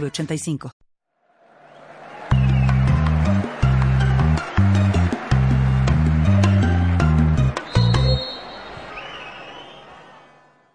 906985.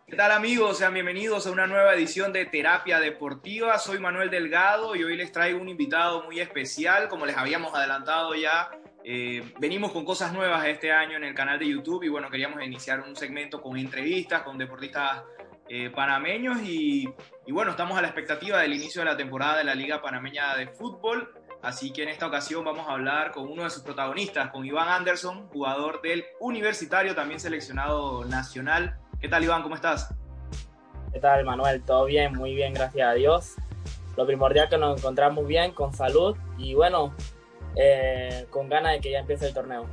¿Qué tal amigos? Sean bienvenidos a una nueva edición de Terapia Deportiva. Soy Manuel Delgado y hoy les traigo un invitado muy especial. Como les habíamos adelantado ya, eh, venimos con cosas nuevas este año en el canal de YouTube y bueno, queríamos iniciar un segmento con entrevistas con deportistas eh, panameños y, y bueno, estamos a la expectativa del inicio de la temporada de la Liga Panameña de Fútbol. Así que en esta ocasión vamos a hablar con uno de sus protagonistas, con Iván Anderson, jugador del Universitario, también seleccionado nacional. ¿Qué tal Iván? ¿Cómo estás? ¿Qué tal Manuel? Todo bien, muy bien, gracias a Dios. Lo primordial es que nos encontramos bien, con salud y bueno, eh, con ganas de que ya empiece el torneo.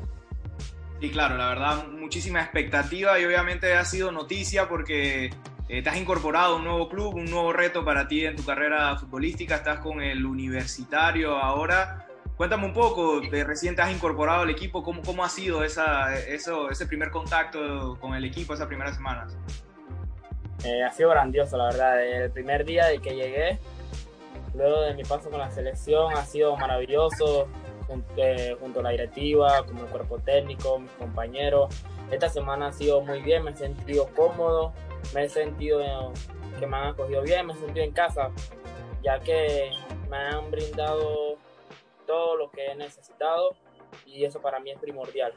Sí, claro, la verdad, muchísima expectativa y obviamente ha sido noticia porque eh, te has incorporado a un nuevo club, un nuevo reto para ti en tu carrera futbolística, estás con el universitario ahora. Cuéntame un poco, de recién te has incorporado al equipo, ¿cómo, cómo ha sido esa, eso, ese primer contacto con el equipo esas primeras semanas? Eh, ha sido grandioso, la verdad. El primer día de que llegué, luego de mi paso con la selección, ha sido maravilloso, junto, eh, junto a la directiva, con el cuerpo técnico, mis compañeros. Esta semana ha sido muy bien, me he sentido cómodo, me he sentido que me han acogido bien, me he sentido en casa, ya que me han brindado todo lo que he necesitado y eso para mí es primordial.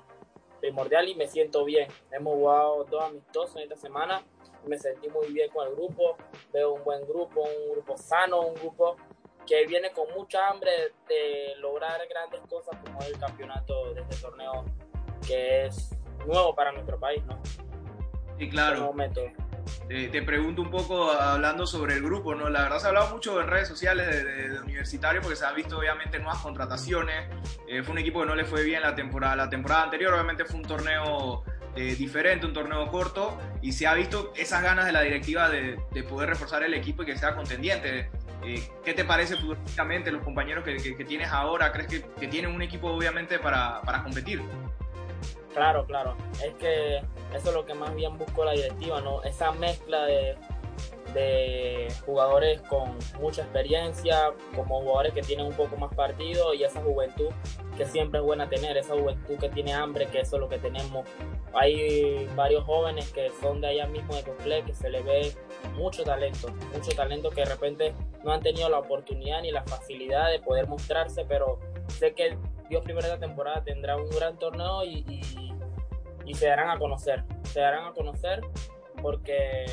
Primordial y me siento bien. Hemos jugado dos amistosos en esta semana, me sentí muy bien con el grupo, veo un buen grupo, un grupo sano, un grupo que viene con mucha hambre de lograr grandes cosas como el campeonato de este torneo que es nuevo para nuestro país, ¿no? Sí, claro. Te, pregunto un poco hablando sobre el grupo, ¿no? La verdad se ha hablado mucho en redes sociales de, de, de universitario porque se han visto obviamente nuevas contrataciones. Eh, fue un equipo que no le fue bien la temporada, la temporada anterior, obviamente fue un torneo eh, diferente, un torneo corto y se ha visto esas ganas de la directiva de, de poder reforzar el equipo y que sea contendiente. Eh, ¿Qué te parece futbolísticamente los compañeros que, que, que tienes ahora? ¿Crees que, que, tienen un equipo obviamente para, para competir? Claro, claro. Es que eso es lo que más bien buscó la directiva, ¿no? Esa mezcla de, de jugadores con mucha experiencia, como jugadores que tienen un poco más partido y esa juventud que siempre es buena tener, esa juventud que tiene hambre, que eso es lo que tenemos. Hay varios jóvenes que son de allá mismo de Coclé, que se le ve mucho talento, mucho talento que de repente no han tenido la oportunidad ni la facilidad de poder mostrarse, pero sé que Dios primera temporada tendrá un gran torneo y, y, se darán a conocer, se darán a conocer porque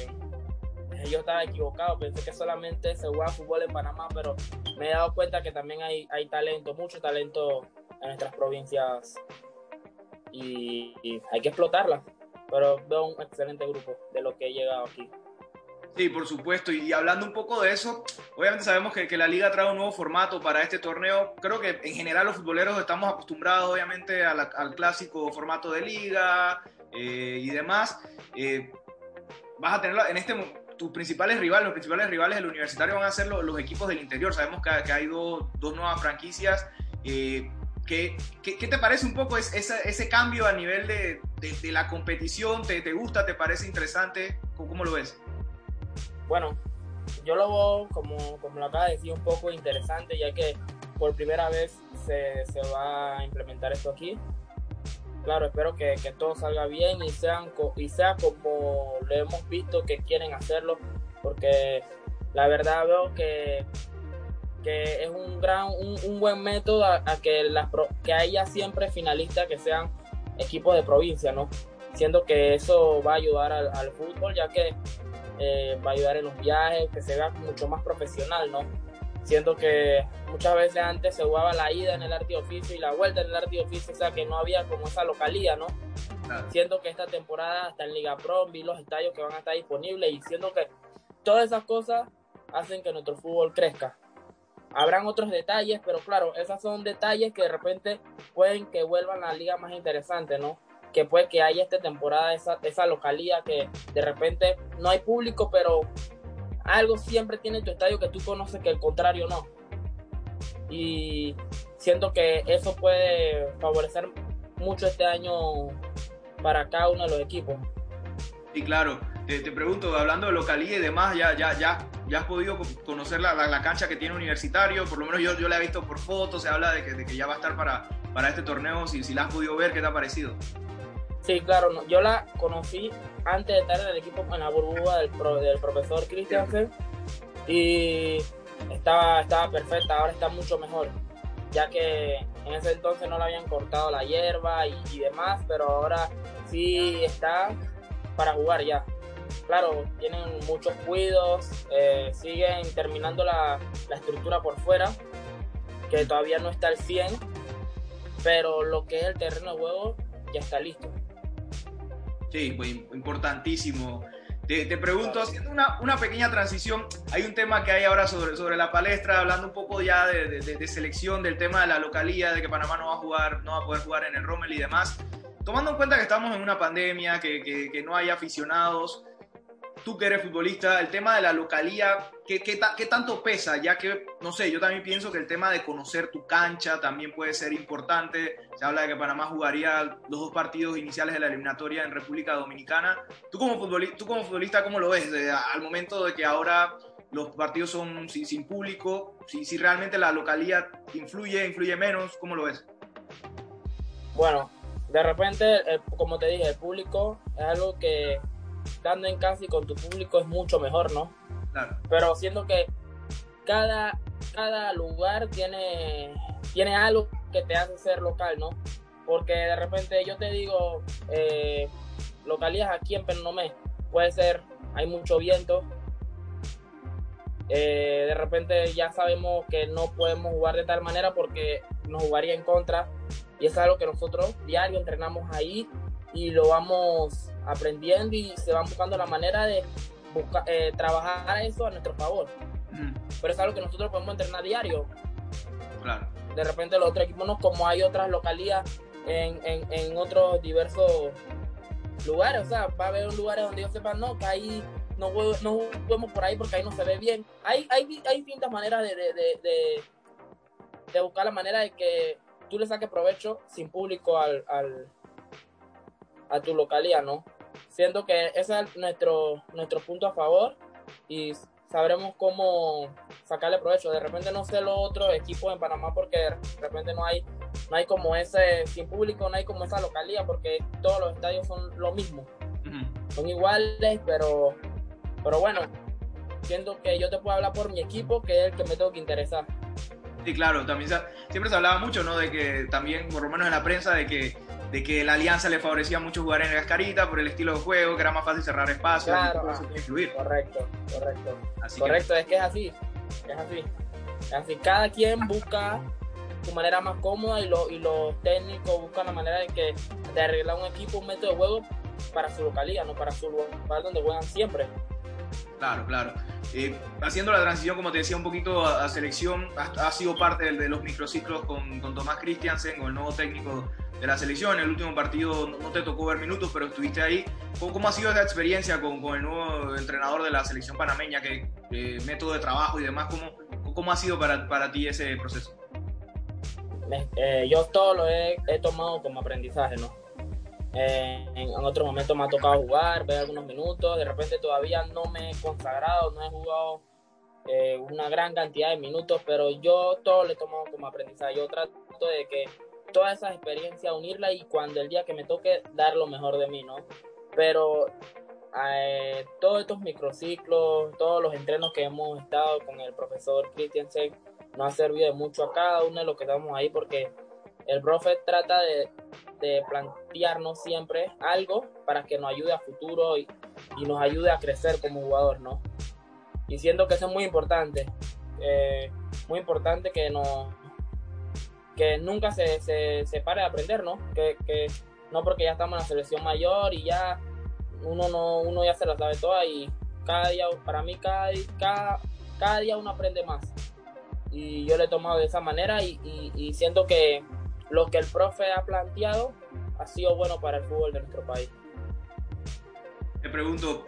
yo estaba equivocado, pensé que solamente se juega fútbol en Panamá, pero me he dado cuenta que también hay, hay talento, mucho talento en nuestras provincias y, y, hay que explotarla. Pero veo un excelente grupo de lo que he llegado aquí. Sí, por supuesto. Y hablando un poco de eso, obviamente sabemos que, que, la liga trae un nuevo formato para este torneo. Creo que en general los futboleros estamos acostumbrados obviamente al clásico formato de liga eh, y demás. Eh, vas a tener en este tus principales rivales, los principales rivales del universitario van a ser los, los equipos del interior. Sabemos que, que hay dos, dos, nuevas franquicias. Eh, ¿qué, qué, qué, te parece un poco ese, ese cambio a nivel de, de, de la competición? ¿Te, ¿Te, gusta? ¿Te parece interesante? ¿Cómo, cómo lo ves? Bueno, yo lo veo, como, como lo acaba de decir, un poco interesante, ya que por primera vez se, se va a implementar esto aquí claro, espero que, que, todo salga bien y, sean, y sea como lo hemos visto que quieren hacerlo, porque la verdad veo que, que es un, gran, un, un buen método a, a, que, las, que haya siempre finalistas que sean equipos de provincia, ¿no? Siendo que eso va a ayudar al, al fútbol, ya que eh, va a ayudar en los viajes, que se vea mucho más profesional, ¿no? siendo que muchas veces antes se jugaba la ida en el arte oficio y la vuelta en el arte oficio, o sea que no había como esa localía, ¿no? Claro. Siendo que esta temporada está en Liga Pro, vi los estadios que van a estar disponibles y siendo que todas esas cosas hacen que nuestro fútbol crezca. habrán otros detalles, pero claro, esos son detalles que de repente pueden que vuelvan a la liga más interesante, ¿no? Que puede que haya esta temporada esa, esa localidad que de repente no hay público, pero algo siempre tiene tu estadio que tú conoces que el contrario no. Y siento que eso puede favorecer mucho este año para cada uno de los equipos. Y claro, te, pregunto, hablando de localía y demás, ya, ya, ya, ya has podido conocer la, la, cancha que tiene Universitario, por lo menos yo, yo la he visto por fotos, se habla de que, de que ya va a estar para, para este torneo, si, si la has podido ver, ¿qué te ha parecido? Sí, claro, yo la conocí antes de estar en el equipo en la burbuja del, del profesor Christiansen y estaba, estaba perfecta, ahora está mucho mejor, ya que en ese entonces no le habían cortado la hierba y, y demás, pero ahora sí está para jugar ya. Claro, tienen muchos cuidos, eh, siguen terminando la, la, estructura por fuera, que todavía no está al 100, pero lo que es el terreno de juego ya está listo. Sí, pues importantísimo. Te, te, pregunto, haciendo una, una, pequeña transición, hay un tema que hay ahora sobre, sobre la palestra, hablando un poco ya de, de, de, selección, del tema de la localía, de que Panamá no va a jugar, no va a poder jugar en el Rommel y demás tomando en cuenta que estamos en una pandemia, que, que, que, no hay aficionados, tú que eres futbolista, el tema de la localía, ¿qué, qué, ¿qué, tanto pesa? Ya que, no sé, yo también pienso que el tema de conocer tu cancha también puede ser importante. Se habla de que Panamá jugaría los dos partidos iniciales de la eliminatoria en República Dominicana. ¿Tú como futbolista, tú como futbolista cómo lo ves? De, al momento de que ahora los partidos son sin, público, si, si realmente la localía influye, influye menos, ¿cómo lo ves? Bueno, de repente, como te dije, el público es algo que estando en casa y con tu público es mucho mejor, ¿no? Claro. Pero siento que cada, cada lugar tiene, tiene algo que te hace ser local, ¿no? Porque de repente yo te digo, eh, localías aquí en Penomé, puede ser, hay mucho viento, eh, de repente ya sabemos que no podemos jugar de tal manera porque nos jugaría en contra y es algo que nosotros diario entrenamos ahí y lo vamos aprendiendo y se van buscando la manera de buscar, eh, trabajar eso a nuestro favor. Mm. Pero es algo que nosotros podemos entrenar diario. Claro. De repente los otros equipos no, como hay otras localidades en, en, en, otros diversos lugares, o sea, va a haber lugares donde ellos sepan, no, que ahí no, no juguemos por ahí porque ahí no se ve bien. Hay, hay, hay distintas maneras de, de, de, de buscar la manera de que tú le saques provecho sin público al, al, a tu localidad, ¿no? Siento que ese es nuestro, nuestro punto a favor y sabremos cómo sacarle provecho. De repente no sé los otros equipos en Panamá porque de repente no hay, no hay como ese, sin público no hay como esa localidad porque todos los estadios son lo mismo. Son iguales, pero, pero bueno, siento que yo te puedo hablar por mi equipo que es el que me tengo que interesar. Sí, claro, también siempre se hablaba mucho, ¿no? De que también, por lo menos en la prensa, de que, de que la alianza le favorecía mucho jugar en Gascarita por el estilo de juego, que era más fácil cerrar espacios, claro, influir. Correcto, correcto. correcto, es que es así, es así. Es así, cada quien busca su manera más cómoda y, lo, y los técnicos buscan la manera de, que, de arreglar un equipo, un método de juego para su localidad, no para su lugar donde juegan siempre. Claro, claro. Eh, haciendo la transición, como te decía, un poquito a, selección, ha, sido parte de, de los microciclos con, con, Tomás Christiansen, con el nuevo técnico de la selección. En el último partido no, te tocó ver minutos, pero estuviste ahí. ¿Cómo, cómo ha sido esa experiencia con, con, el nuevo entrenador de la selección panameña? ¿Qué eh, método de trabajo y demás? ¿Cómo, cómo ha sido para, para ti ese proceso? Eh, yo todo lo he, he tomado como aprendizaje, ¿no? Eh, en, otro momento me ha tocado jugar, ver algunos minutos. De repente todavía no me he consagrado, no he jugado eh, una gran cantidad de minutos, pero yo todo le tomo como aprendizaje. Yo trato de que todas esas experiencias unirla y cuando el día que me toque dar lo mejor de mí, ¿no? Pero eh, todos estos microciclos, todos los entrenos que hemos estado con el profesor Christiansen, nos ha servido de mucho a cada uno de los que estamos ahí porque el profe trata de, de plantearnos siempre algo para que nos ayude a futuro y, y, nos ayude a crecer como jugador, ¿no? Y siento que eso es muy importante, eh, muy importante que no que nunca se, se, se, pare de aprender, ¿no? Que, que, no porque ya estamos en la selección mayor y ya uno no uno ya se la sabe toda y cada día para mí cada, cada, cada día uno aprende más y yo le he tomado de esa manera y, y, siento que lo que el profe ha planteado ha sido bueno para el fútbol de nuestro país. Te pregunto,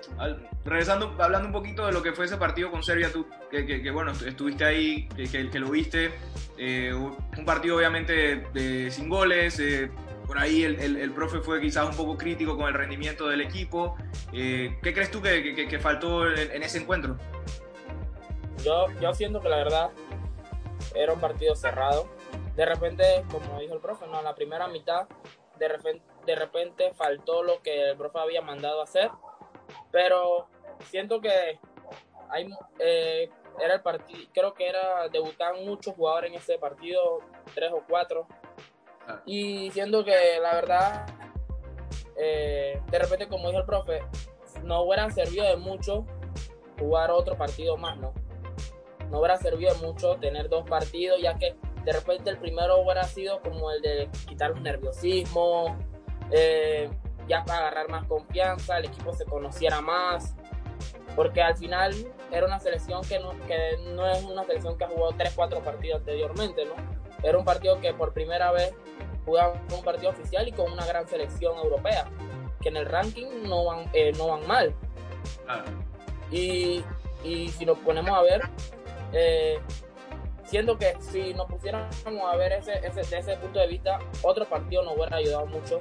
regresando, hablando un poquito de lo que fue ese partido con Serbia, tú, que, bueno, estuviste ahí, que, lo viste, eh, un partido obviamente de, sin goles, eh, por ahí el, profe fue quizás un poco crítico con el rendimiento del equipo. Eh, ¿Qué crees tú que, faltó en, ese encuentro? Yo, yo siento que la verdad era un partido cerrado. De repente, como dijo el profe, ¿no? en la primera mitad, de repente, de repente faltó lo que el profe había mandado hacer. Pero siento que hay, eh, era el partido, creo que era, debutaban muchos jugadores en ese partido, tres o cuatro y siendo que la verdad, eh, de repente, como dijo el profe, no hubiera servido de mucho jugar otro partido más, ¿no? No hubiera servido de mucho tener dos partidos, ya que de repente el primero hubiera sido como el de quitar un nerviosismo, eh, ya para agarrar más confianza, el equipo se conociera más, porque al final era una selección que no, que no es una selección que ha jugado 3-4 partidos anteriormente, ¿no? Era un partido que por primera vez jugaba un partido oficial y con una gran selección europea, que en el ranking no van, eh, no van mal. Y, y, si nos ponemos a ver, eh, siendo que si nos pusiéramos a ver ese, ese, desde ese punto de vista, otro partido nos hubiera ayudado mucho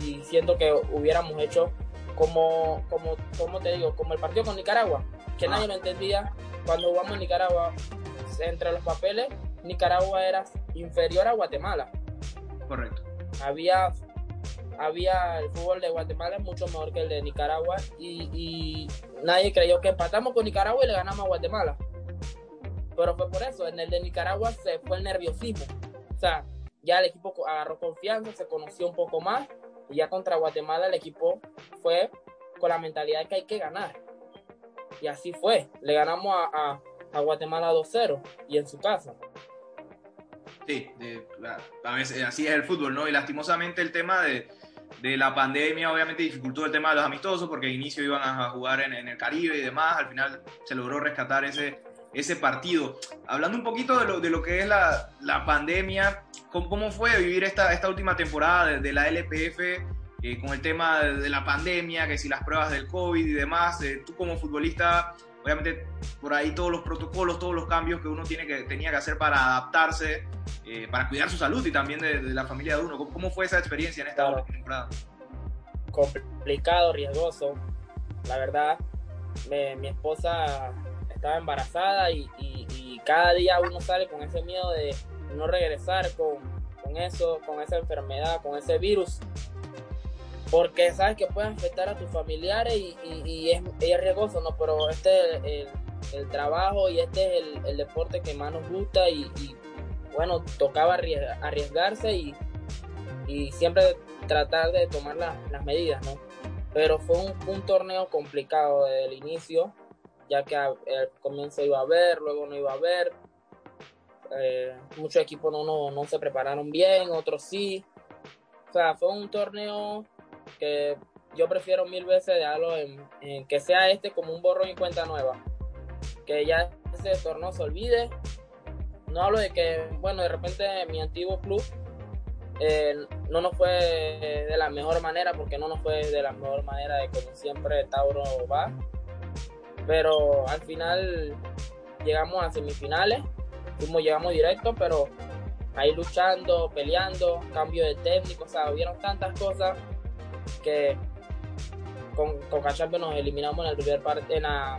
y siento que hubiéramos hecho como, como, como te digo, como el partido con Nicaragua, que nadie lo entendía cuando jugamos en Nicaragua, entre los papeles, Nicaragua era inferior a Guatemala. Correcto. Había, había el fútbol de Guatemala mucho mejor que el de Nicaragua y, nadie creyó que empatamos con Nicaragua y le ganamos a Guatemala. Pero fue por eso, en el de Nicaragua se fue el nerviosismo. O sea, ya el equipo agarró confianza, se conoció un poco más y ya contra Guatemala el equipo fue con la mentalidad de que hay que ganar. Y así fue. Le ganamos a, a Guatemala 2-0 y en su casa. Sí, a veces así es el fútbol, ¿no? Y lastimosamente el tema de, de, la pandemia obviamente dificultó el tema de los amistosos porque al inicio iban a jugar en, en, el Caribe y demás, al final se logró rescatar ese, ese partido. Hablando un poquito de lo, de lo que es la, la pandemia, ¿cómo, ¿cómo, fue vivir esta, esta última temporada de, de la LPF eh, con el tema de, la pandemia, que si las pruebas del COVID y demás? Eh, tú como futbolista obviamente por ahí todos los protocolos, todos los cambios que uno tiene que, tenía que hacer para adaptarse, eh, para cuidar su salud y también de, la familia de uno. ¿Cómo, fue esa experiencia en esta temporada? Complicado, riesgoso. La verdad, mi esposa estaba embarazada y, cada día uno sale con ese miedo de no regresar con, con eso, con esa enfermedad, con ese virus porque sabes que puede afectar a tus familiares y, es, riesgoso, ¿no? Pero este es el, trabajo y este es el, deporte que más nos gusta y, bueno, tocaba arriesgarse y, siempre tratar de tomar las medidas, ¿no? Pero fue un, torneo complicado desde el inicio, ya que al comienzo iba a haber, luego no iba a haber. Eh, muchos equipos no, no, no se prepararon bien, otros sí. O sea, fue un torneo que yo prefiero mil veces dejarlo en, que sea este como un borrón y cuenta nueva. Que ya ese torneo se olvide. No hablo de que, bueno, de repente mi antiguo club eh, no nos fue de la mejor manera, porque no nos fue de la mejor manera de como siempre Tauro va. Pero al final llegamos a semifinales, fuimos, llegamos directo, pero ahí luchando, peleando, cambio de técnico, o sea, hubieron tantas cosas que con, con nos eliminamos en el primer partido, en la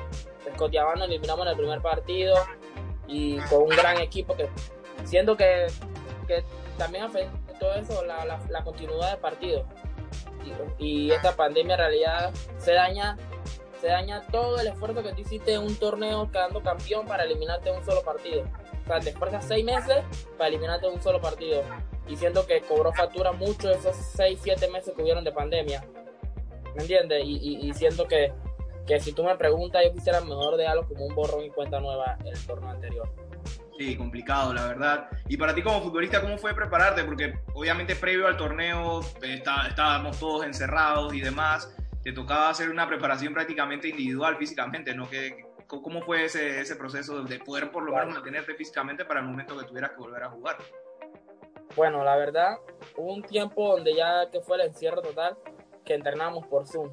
nos eliminamos en el primer partido y con un gran equipo que siendo que, que también afectó eso la, la, continuidad del partido. Y, esta pandemia en realidad se daña se daña todo el esfuerzo que tú hiciste en un torneo quedando campeón para eliminarte en un solo partido o sea te esfuerzas seis meses para eliminarte en un solo partido y siento que cobró factura mucho esos 6, 7 meses que hubieron de pandemia. ¿Me entiendes? Y, y, siento que, que, si tú me preguntas, yo quisiera mejor dejarlo como un borrón y cuenta nueva el torneo anterior. Sí, complicado, la verdad. Y para ti como futbolista, ¿cómo fue prepararte? Porque obviamente previo al torneo está, estábamos todos encerrados y demás. Te tocaba hacer una preparación prácticamente individual físicamente, ¿no? ¿Qué, ¿Cómo fue ese, ese proceso de poder por lo menos mantenerte físicamente para el momento que tuvieras que volver a jugar? Bueno, la verdad, hubo un tiempo donde ya que fue el encierro total, que entrenamos por Zoom.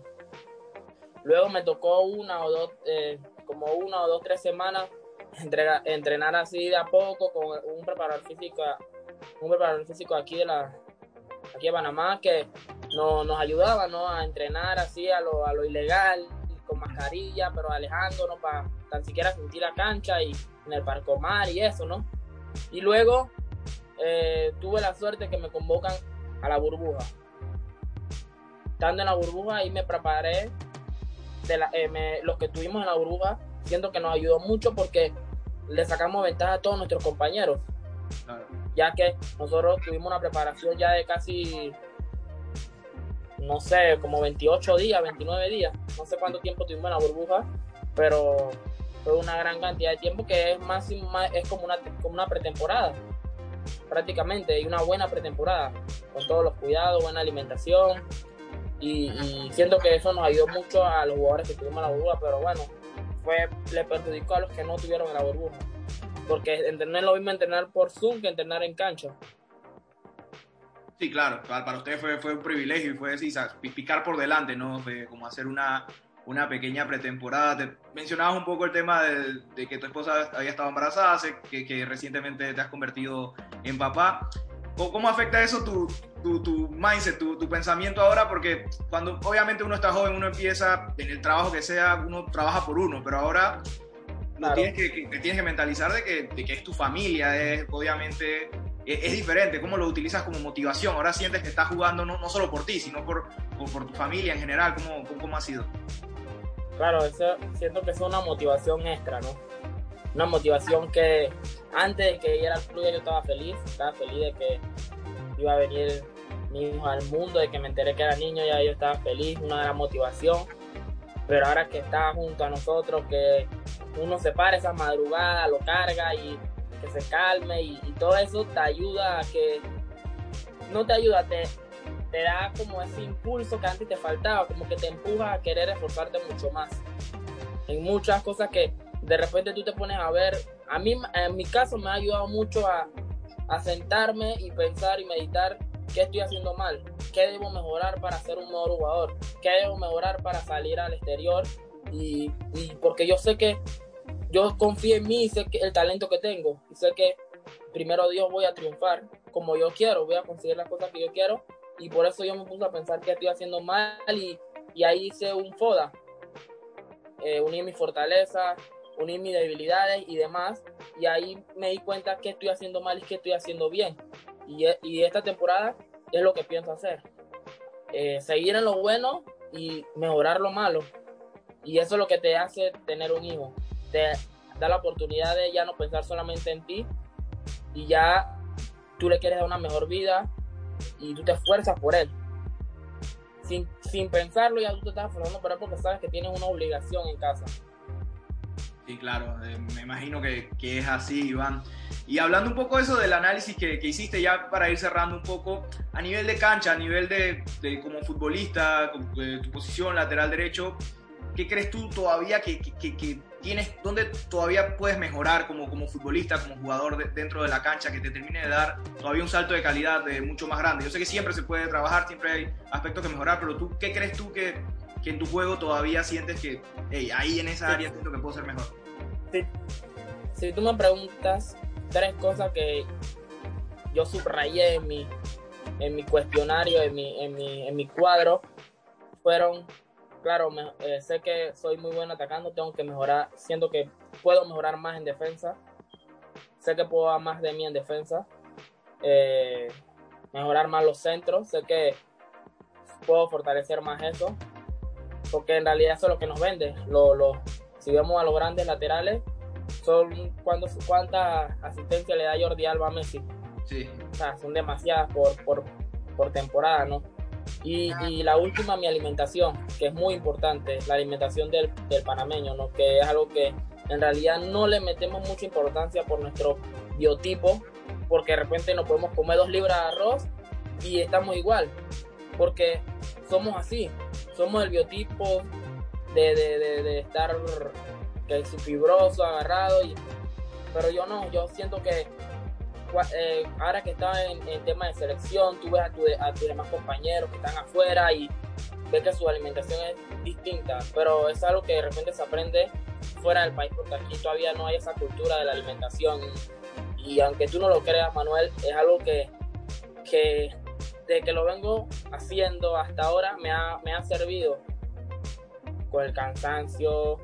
Luego me tocó una o dos, eh, como una o dos, tres semanas entrenar así de a poco con un preparador físico, un preparador físico aquí de la, aquí de Panamá que nos, nos ayudaba ¿no? a entrenar así a lo, a lo ilegal, con mascarilla, pero alejándonos para tan siquiera sentir la cancha y en el parcomar y eso, ¿no? Y luego eh, tuve la suerte que me convocan a la burbuja. Estando en la burbuja ahí me preparé de la, eh, los que estuvimos en la burbuja, siento que nos ayudó mucho porque le sacamos ventaja a todos nuestros compañeros. Ya que nosotros tuvimos una preparación ya de casi, no sé, como 28 días, 29 días. No sé cuánto tiempo tuvimos en la burbuja, pero fue una gran cantidad de tiempo que es más, es como una, como una pretemporada prácticamente, y una buena pretemporada, con todos los cuidados, buena alimentación, y, siento que eso nos ayudó mucho a los jugadores que tuvimos en la burbuja, pero bueno, fue, le perjudicó a los que no tuvieron en la burbuja, porque entrenar lo mismo entrenar por Zoom que entrenar en cancha. Sí, claro, para, ustedes fue, fue un privilegio y fue decir, picar por delante, ¿no? como hacer una, una pequeña pretemporada. Te mencionabas un poco el tema de, que tu esposa había estado embarazada, que, que, recientemente te has convertido en papá. ¿Cómo afecta eso tu, tu, tu mindset, tu, tu, pensamiento ahora? Porque cuando obviamente uno está joven, uno empieza en el trabajo que sea, uno trabaja por uno, pero ahora tienes que, que, tienes que mentalizar de que, de que es tu familia, es obviamente es, diferente, cómo lo utilizas como motivación. Ahora sientes que estás jugando no, no solo por ti, sino por, por, tu familia en general. ¿Cómo, cómo ha sido? claro, siento que es una motivación extra, ¿no? Una motivación que antes de que llegara al club yo estaba feliz, estaba feliz de que iba a venir mi hijo al mundo, de que me enteré que era niño, ya yo estaba feliz, una gran motivación. Pero ahora que está junto a nosotros, que uno se para esa madrugada, lo carga y que se calme y, y todo eso te ayuda a que, no te ayuda, te, te da como ese impulso que antes te faltaba, como que te empuja a querer esforzarte mucho más. En muchas cosas que de repente tú te pones a ver, a mí en mi caso me ha ayudado mucho a, a sentarme y pensar y meditar qué estoy haciendo mal, qué debo mejorar para ser un mejor jugador, qué debo mejorar para salir al exterior y, y porque yo sé que yo confío en mí y sé que el talento que tengo y sé que primero Dios voy a triunfar como yo quiero, voy a conseguir las cosas que yo quiero y por eso yo me puse a pensar que estoy haciendo mal y, ahí hice un FODA. Eh, uní mis fortalezas, uní mis debilidades y demás y ahí me di cuenta que estoy haciendo mal y que estoy haciendo bien. Y, y esta temporada es lo que pienso hacer. Eh, seguir en lo bueno y mejorar lo malo. Y eso es lo que te hace tener un hijo. Te da la oportunidad de ya no pensar solamente en ti y ya tú le quieres dar una mejor vida, y tú te esfuerzas por él. Sin, sin pensarlo, ya tú te estás esforzando por él porque sabes que tienes una obligación en casa. Sí, claro, eh, me imagino que, que, es así, Iván. Y hablando un poco de eso del análisis que, que, hiciste, ya para ir cerrando un poco, a nivel de cancha, a nivel de, de como futbolista, de tu posición lateral derecho, ¿qué crees tú todavía que tienes, dónde todavía puedes mejorar como, como futbolista, como jugador dentro de la cancha, que te termine de dar todavía un salto de calidad de mucho más grande? Yo sé que siempre se puede trabajar, siempre hay aspectos que mejorar, pero tú, ¿qué crees tú que, que en tu juego todavía sientes que hey, ahí en esa área siento que puedo ser mejor? Sí. Si tú me preguntas tres cosas que yo subrayé en mi, en mi cuestionario, en mi, en mi, en mi cuadro, fueron claro, me, eh, sé que soy muy bueno atacando, tengo que mejorar, siento que puedo mejorar más en defensa, sé que puedo dar más de mí en defensa, eh, mejorar más los centros, sé que puedo fortalecer más eso, porque en realidad eso es lo que nos vende. Lo, lo, si vemos a los grandes laterales, son cuando, cuántas asistencias le da Jordi Alba a Messi. Sí. O sea, son demasiadas por, por, por temporada, ¿no? Y, y, la última, mi alimentación, que es muy importante, la alimentación del, panameño, ¿no? que es algo que en realidad no le metemos mucha importancia por nuestro biotipo, porque de repente nos podemos comer dos libras de arroz y estamos igual, porque somos así, somos el biotipo de, de, de, de estar que fibroso, agarrado, y, pero yo no, yo siento que eh, ahora que está en, en tema de selección, tú ves a, tu, a tus demás compañeros que están afuera y ves que su alimentación es distinta, pero es algo que de repente se aprende fuera del país porque aquí todavía no hay esa cultura de la alimentación. Y, aunque tú no lo creas, Manuel, es algo que, que de que lo vengo haciendo hasta ahora me ha, me ha servido con el cansancio,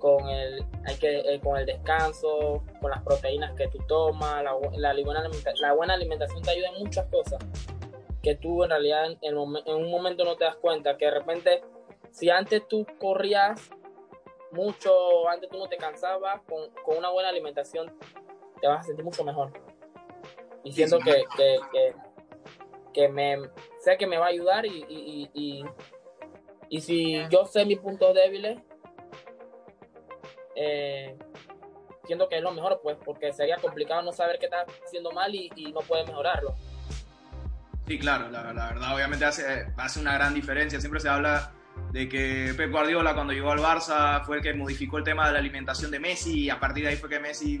con el, hay que, eh, con el descanso, con las proteínas que tú tomas, la, la, buena, la buena alimentación te ayuda en muchas cosas que tú en realidad en, en, un momento no te das cuenta, que de repente si antes tú corrías mucho, antes tú no te cansabas, con, con una buena alimentación te vas a sentir mucho mejor. Y siento que, que, que, que, me sé que me va a ayudar y, y, y, y si yo sé mis puntos débiles, eh, siento que es lo mejor, pues, porque sería complicado no saber qué estás haciendo mal y, no puedes mejorarlo. Sí, claro, la, verdad obviamente hace, hace una gran diferencia. Siempre se habla de que Pep Guardiola cuando llegó al Barça fue el que modificó el tema de la alimentación de Messi y a partir de ahí fue que Messi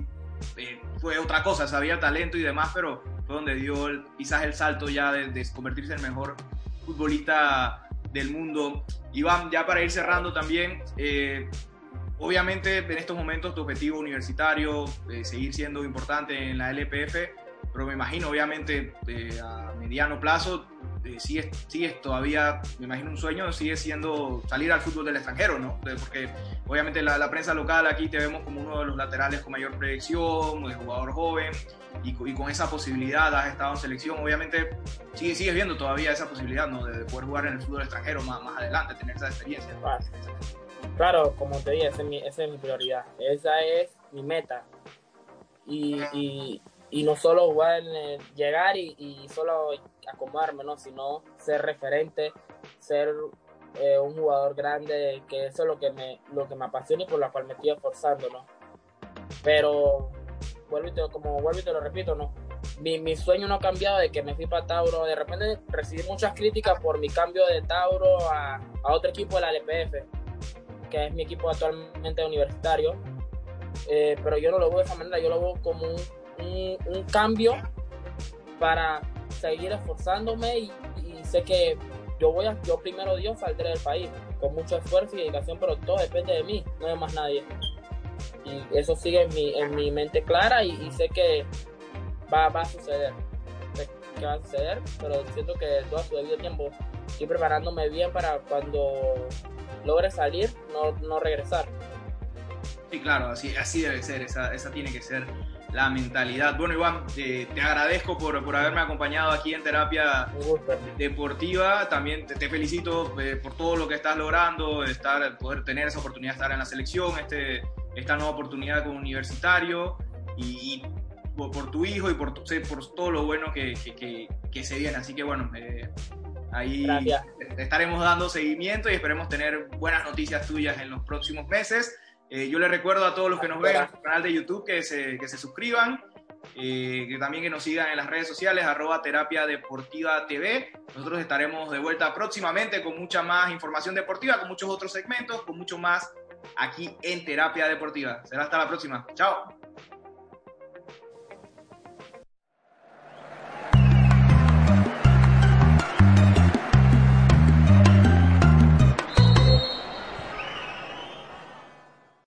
eh, fue otra cosa, sabía talento y demás, pero fue donde dio quizás el salto ya de, de, convertirse en el mejor futbolista del mundo. Iván, ya para ir cerrando también, eh, obviamente en estos momentos tu objetivo universitario, eh, seguir siendo importante en la LPF, pero me imagino obviamente eh, a mediano plazo eh, sigue, sigue todavía, me imagino un sueño, sigue siendo salir al fútbol del extranjero, ¿no? Porque obviamente la, prensa local aquí te vemos como uno de los laterales con mayor proyección, de jugador joven, y, con esa posibilidad has estado en selección, obviamente sigue, sigues viendo todavía esa posibilidad, ¿no? De, de poder jugar en el fútbol extranjero más, más adelante, tener esa experiencia. Claro, claro como te dije, esa es, mi, prioridad, esa es mi meta. Y, no solo jugar, eh, llegar y, solo acomodarme, ¿no? sino ser referente, ser eh, un jugador grande, que eso es lo que me, lo que me apasiona y por la cual me estoy esforzando, ¿no? Pero, vuelvo y te, como vuelvo y te lo repito, ¿no? Mi, sueño no ha cambiado de que me fui para Tauro. De repente recibí muchas críticas por mi cambio de Tauro a otro equipo de la LPF, que es mi equipo actualmente universitario. Eh, pero yo no lo veo de esa manera, yo lo veo como un un, cambio para seguir esforzándome y, sé que yo voy a, yo primero Dios saldré del país con mucho esfuerzo y dedicación, pero todo depende de mí, no de más nadie. Y eso sigue en mi, en mi mente clara y, sé que va, va, a suceder. Sé que va a suceder, pero siento que todo su debido tiempo estoy preparándome bien para cuando logre salir, no, no regresar. Sí, claro, así, así debe ser, esa, esa tiene que ser la mentalidad. Bueno, Iván, eh, te agradezco por, por, haberme acompañado aquí en Terapia Deportiva. También te, te felicito eh, por todo lo que estás logrando, estar, poder tener esa oportunidad de estar en la selección, este, esta nueva oportunidad como universitario y, y por, por, tu hijo y por, por todo lo bueno que, que, que se viene. Así que bueno, eh, ahí Gracias. Estaremos dando seguimiento y esperemos tener buenas noticias tuyas en los próximos meses. Eh, yo les recuerdo a todos los que nos ven en nuestro canal de YouTube que se, que se suscriban, eh, que también que nos sigan en las redes sociales, arroba terapia deportiva TV. Nosotros estaremos de vuelta próximamente con mucha más información deportiva, con muchos otros segmentos, con mucho más aquí en Terapia Deportiva. Será hasta la próxima. Chao.